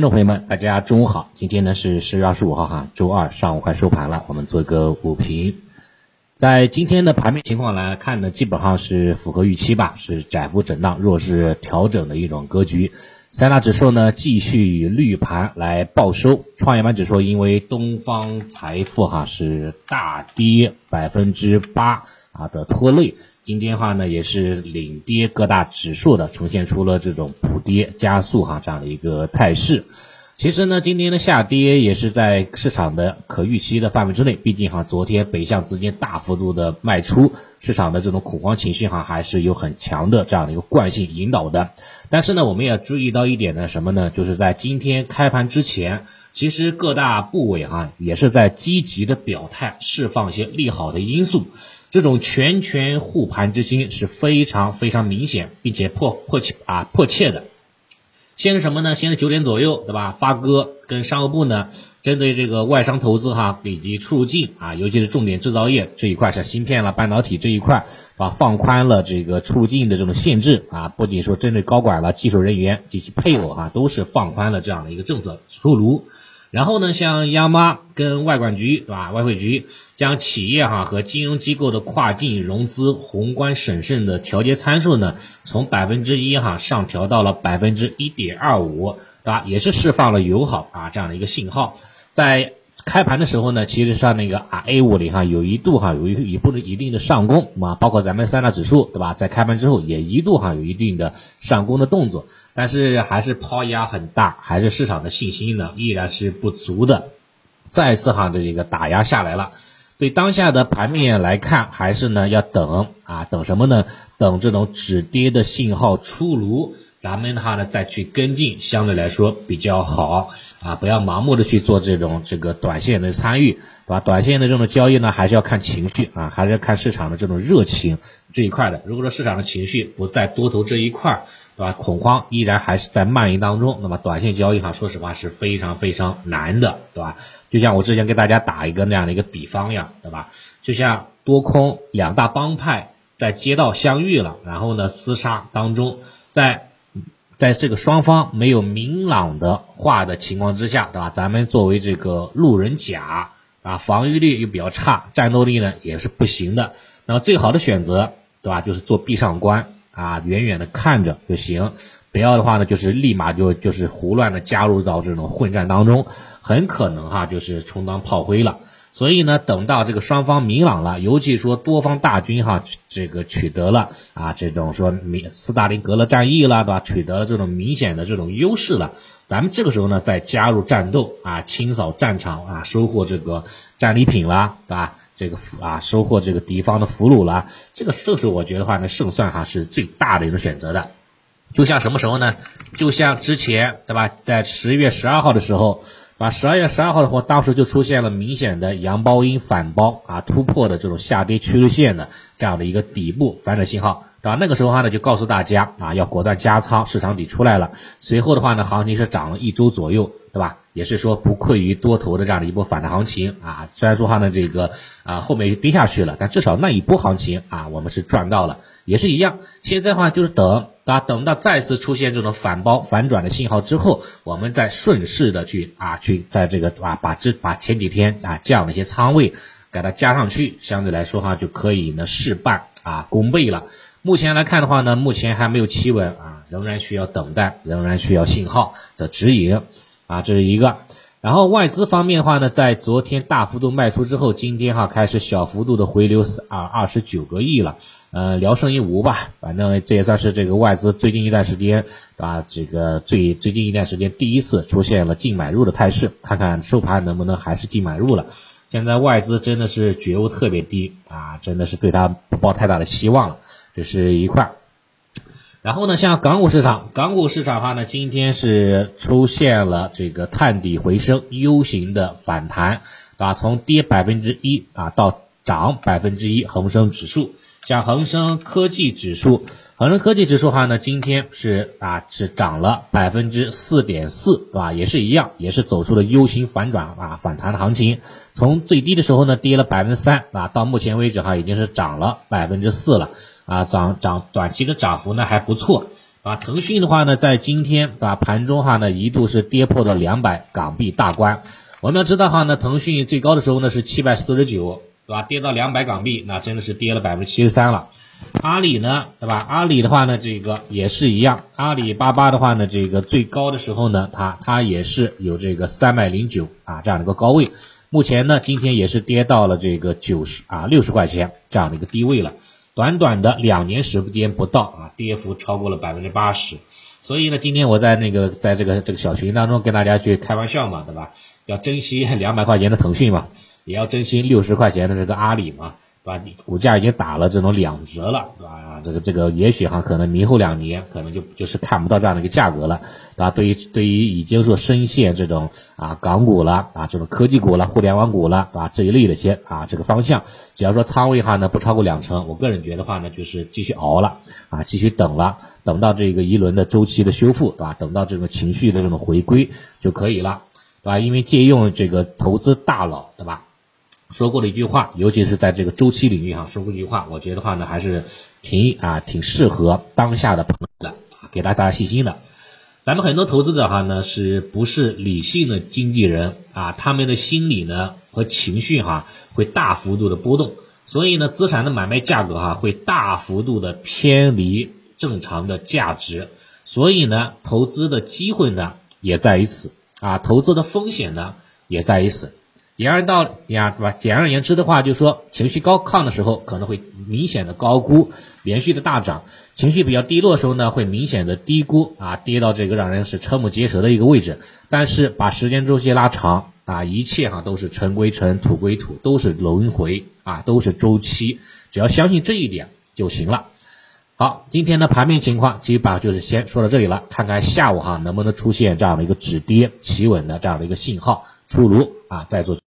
听众朋友们，大家中午好。今天呢是十月二十五号哈，周二上午快收盘了，我们做一个午评。在今天的盘面情况来看呢，基本上是符合预期吧，是窄幅震荡、弱势调整的一种格局。三大指数呢继续以绿盘来报收，创业板指数因为东方财富哈是大跌百分之八啊的拖累。今天的话呢，也是领跌各大指数的，呈现出了这种补跌加速哈这样的一个态势。其实呢，今天的下跌也是在市场的可预期的范围之内，毕竟哈昨天北向资金大幅度的卖出，市场的这种恐慌情绪哈还是有很强的这样的一个惯性引导的。但是呢，我们也要注意到一点呢，什么呢？就是在今天开盘之前，其实各大部委啊也是在积极的表态，释放一些利好的因素。这种全权护盘之心是非常非常明显，并且迫迫切啊迫切的。先是什么呢？先是九点左右，对吧？发哥跟商务部呢，针对这个外商投资哈以及出入境啊，尤其是重点制造业这一块，像芯片了、半导体这一块，啊，放宽了这个出入境的这种限制啊，不仅说针对高管了、技术人员及其配偶啊，都是放宽了这样的一个政策出炉。然后呢，像央妈跟外管局，对吧？外汇局将企业哈和金融机构的跨境融资宏观审慎的调节参数呢，从百分之一哈上调到了百分之一点二五，对吧？也是释放了友好啊这样的一个信号，在。开盘的时候呢，其实上那个啊 A 五零哈有一度哈有一一部分一定的上攻啊，包括咱们三大指数对吧，在开盘之后也一度哈有一定的上攻的动作，但是还是抛压很大，还是市场的信心呢依然是不足的，再次哈的这个打压下来了。对当下的盘面来看，还是呢要等啊等什么呢？等这种止跌的信号出炉。咱们的话呢，再去跟进，相对来说比较好啊，不要盲目的去做这种这个短线的参与，对吧？短线的这种交易呢，还是要看情绪啊，还是要看市场的这种热情这一块的。如果说市场的情绪不在多头这一块，对吧？恐慌依然还是在蔓延当中，那么短线交易哈，说实话是非常非常难的，对吧？就像我之前给大家打一个那样的一个比方呀，对吧？就像多空两大帮派在街道相遇了，然后呢厮杀当中，在在这个双方没有明朗的话的情况之下，对吧？咱们作为这个路人甲啊，防御力又比较差，战斗力呢也是不行的。那么最好的选择，对吧？就是做壁上观啊，远远的看着就行。不要的话呢，就是立马就就是胡乱的加入到这种混战当中，很可能哈就是充当炮灰了。所以呢，等到这个双方明朗了，尤其说多方大军哈，这个取得了啊这种说明斯大林格勒战役了，对吧？取得了这种明显的这种优势了，咱们这个时候呢再加入战斗啊，清扫战场啊，收获这个战利品啦，对吧？这个俘啊收获这个敌方的俘虏啦，这个这时候我觉得话呢胜算哈是最大的一种选择的。就像什么时候呢？就像之前对吧，在十一月十二号的时候。啊十二月十二号的话，当时就出现了明显的阳包阴反包啊突破的这种下跌趋势线的这样的一个底部反转信号，对吧？那个时候的话呢，就告诉大家啊，要果断加仓，市场底出来了。随后的话呢，行情是涨了一周左右，对吧？也是说不愧于多头的这样的一波反弹行情啊。虽然说话呢，这个啊后面跌下去了，但至少那一波行情啊，我们是赚到了，也是一样。现在的话就是等。啊，等到再次出现这种反包反转的信号之后，我们再顺势的去啊，去在这个啊，把这把前几天啊这样的一些仓位给它加上去，相对来说哈就可以呢事半啊功倍了。目前来看的话呢，目前还没有企稳啊，仍然需要等待，仍然需要信号的指引啊，这是一个。然后外资方面的话呢，在昨天大幅度卖出之后，今天哈开始小幅度的回流啊二十九个亿了，呃聊胜于无吧，反正这也算是这个外资最近一段时间啊这个最最近一段时间第一次出现了净买入的态势，看看收盘能不能还是净买入了。现在外资真的是觉悟特别低啊，真的是对它不抱太大的希望了，这是一块。然后呢，像港股市场，港股市场的话呢，今天是出现了这个探底回升 U 型的反弹，啊，从跌百分之一啊到涨百分之一，恒生指数，像恒生科技指数，恒生科技指数的话呢，今天是啊是涨了百分之四点四，对吧？也是一样，也是走出了 U 型反转啊反弹的行情，从最低的时候呢跌了百分之三啊，到目前为止哈已经是涨了百分之四了。啊，涨涨短期的涨幅呢还不错，啊，腾讯的话呢，在今天啊盘中哈呢一度是跌破了两百港币大关。我们要知道哈呢，腾讯最高的时候呢是七百四十九，对吧？跌到两百港币，那真的是跌了百分之七十三了。阿里呢，对吧？阿里的话呢，这个也是一样。阿里巴巴的话呢，这个最高的时候呢，它它也是有这个三百零九啊这样的一个高位。目前呢，今天也是跌到了这个九十啊六十块钱这样的一个低位了。短短的两年时间不到啊，跌幅超过了百分之八十。所以呢，今天我在那个在这个这个小群当中跟大家去开玩笑嘛，对吧？要珍惜两百块钱的腾讯嘛，也要珍惜六十块钱的这个阿里嘛。对吧？股价已经打了这种两折了，对吧？这个这个也许哈，可能明后两年可能就就是看不到这样的一个价格了，对吧？对于对于已经说深陷这种啊港股了啊这种科技股了、互联网股了，对吧？这一类的些啊这个方向，只要说仓位哈呢不超过两成，我个人觉得话呢就是继续熬了啊，继续等了，等到这个一轮的周期的修复，对吧？等到这个情绪的这种回归就可以了，对吧？因为借用这个投资大佬，对吧？说过的一句话，尤其是在这个周期领域哈，说过一句话，我觉得话呢还是挺啊挺适合当下的朋友的，给大家信心的。咱们很多投资者哈呢是不是理性的经纪人啊？他们的心理呢和情绪哈会大幅度的波动，所以呢资产的买卖价格哈会大幅度的偏离正常的价值，所以呢投资的机会呢也在于此啊，投资的风险呢也在于此。言而道呀，是吧？简而言之的话，就是说情绪高亢的时候可能会明显的高估，连续的大涨；情绪比较低落的时候呢，会明显的低估啊，跌到这个让人是瞠目结舌的一个位置。但是把时间周期拉长啊，一切哈都是尘归尘，土归土，都是轮回啊，都是周期。只要相信这一点就行了。好，今天的盘面情况基本上就是先说到这里了，看看下午哈能不能出现这样的一个止跌企稳的这样的一个信号出炉啊，再做。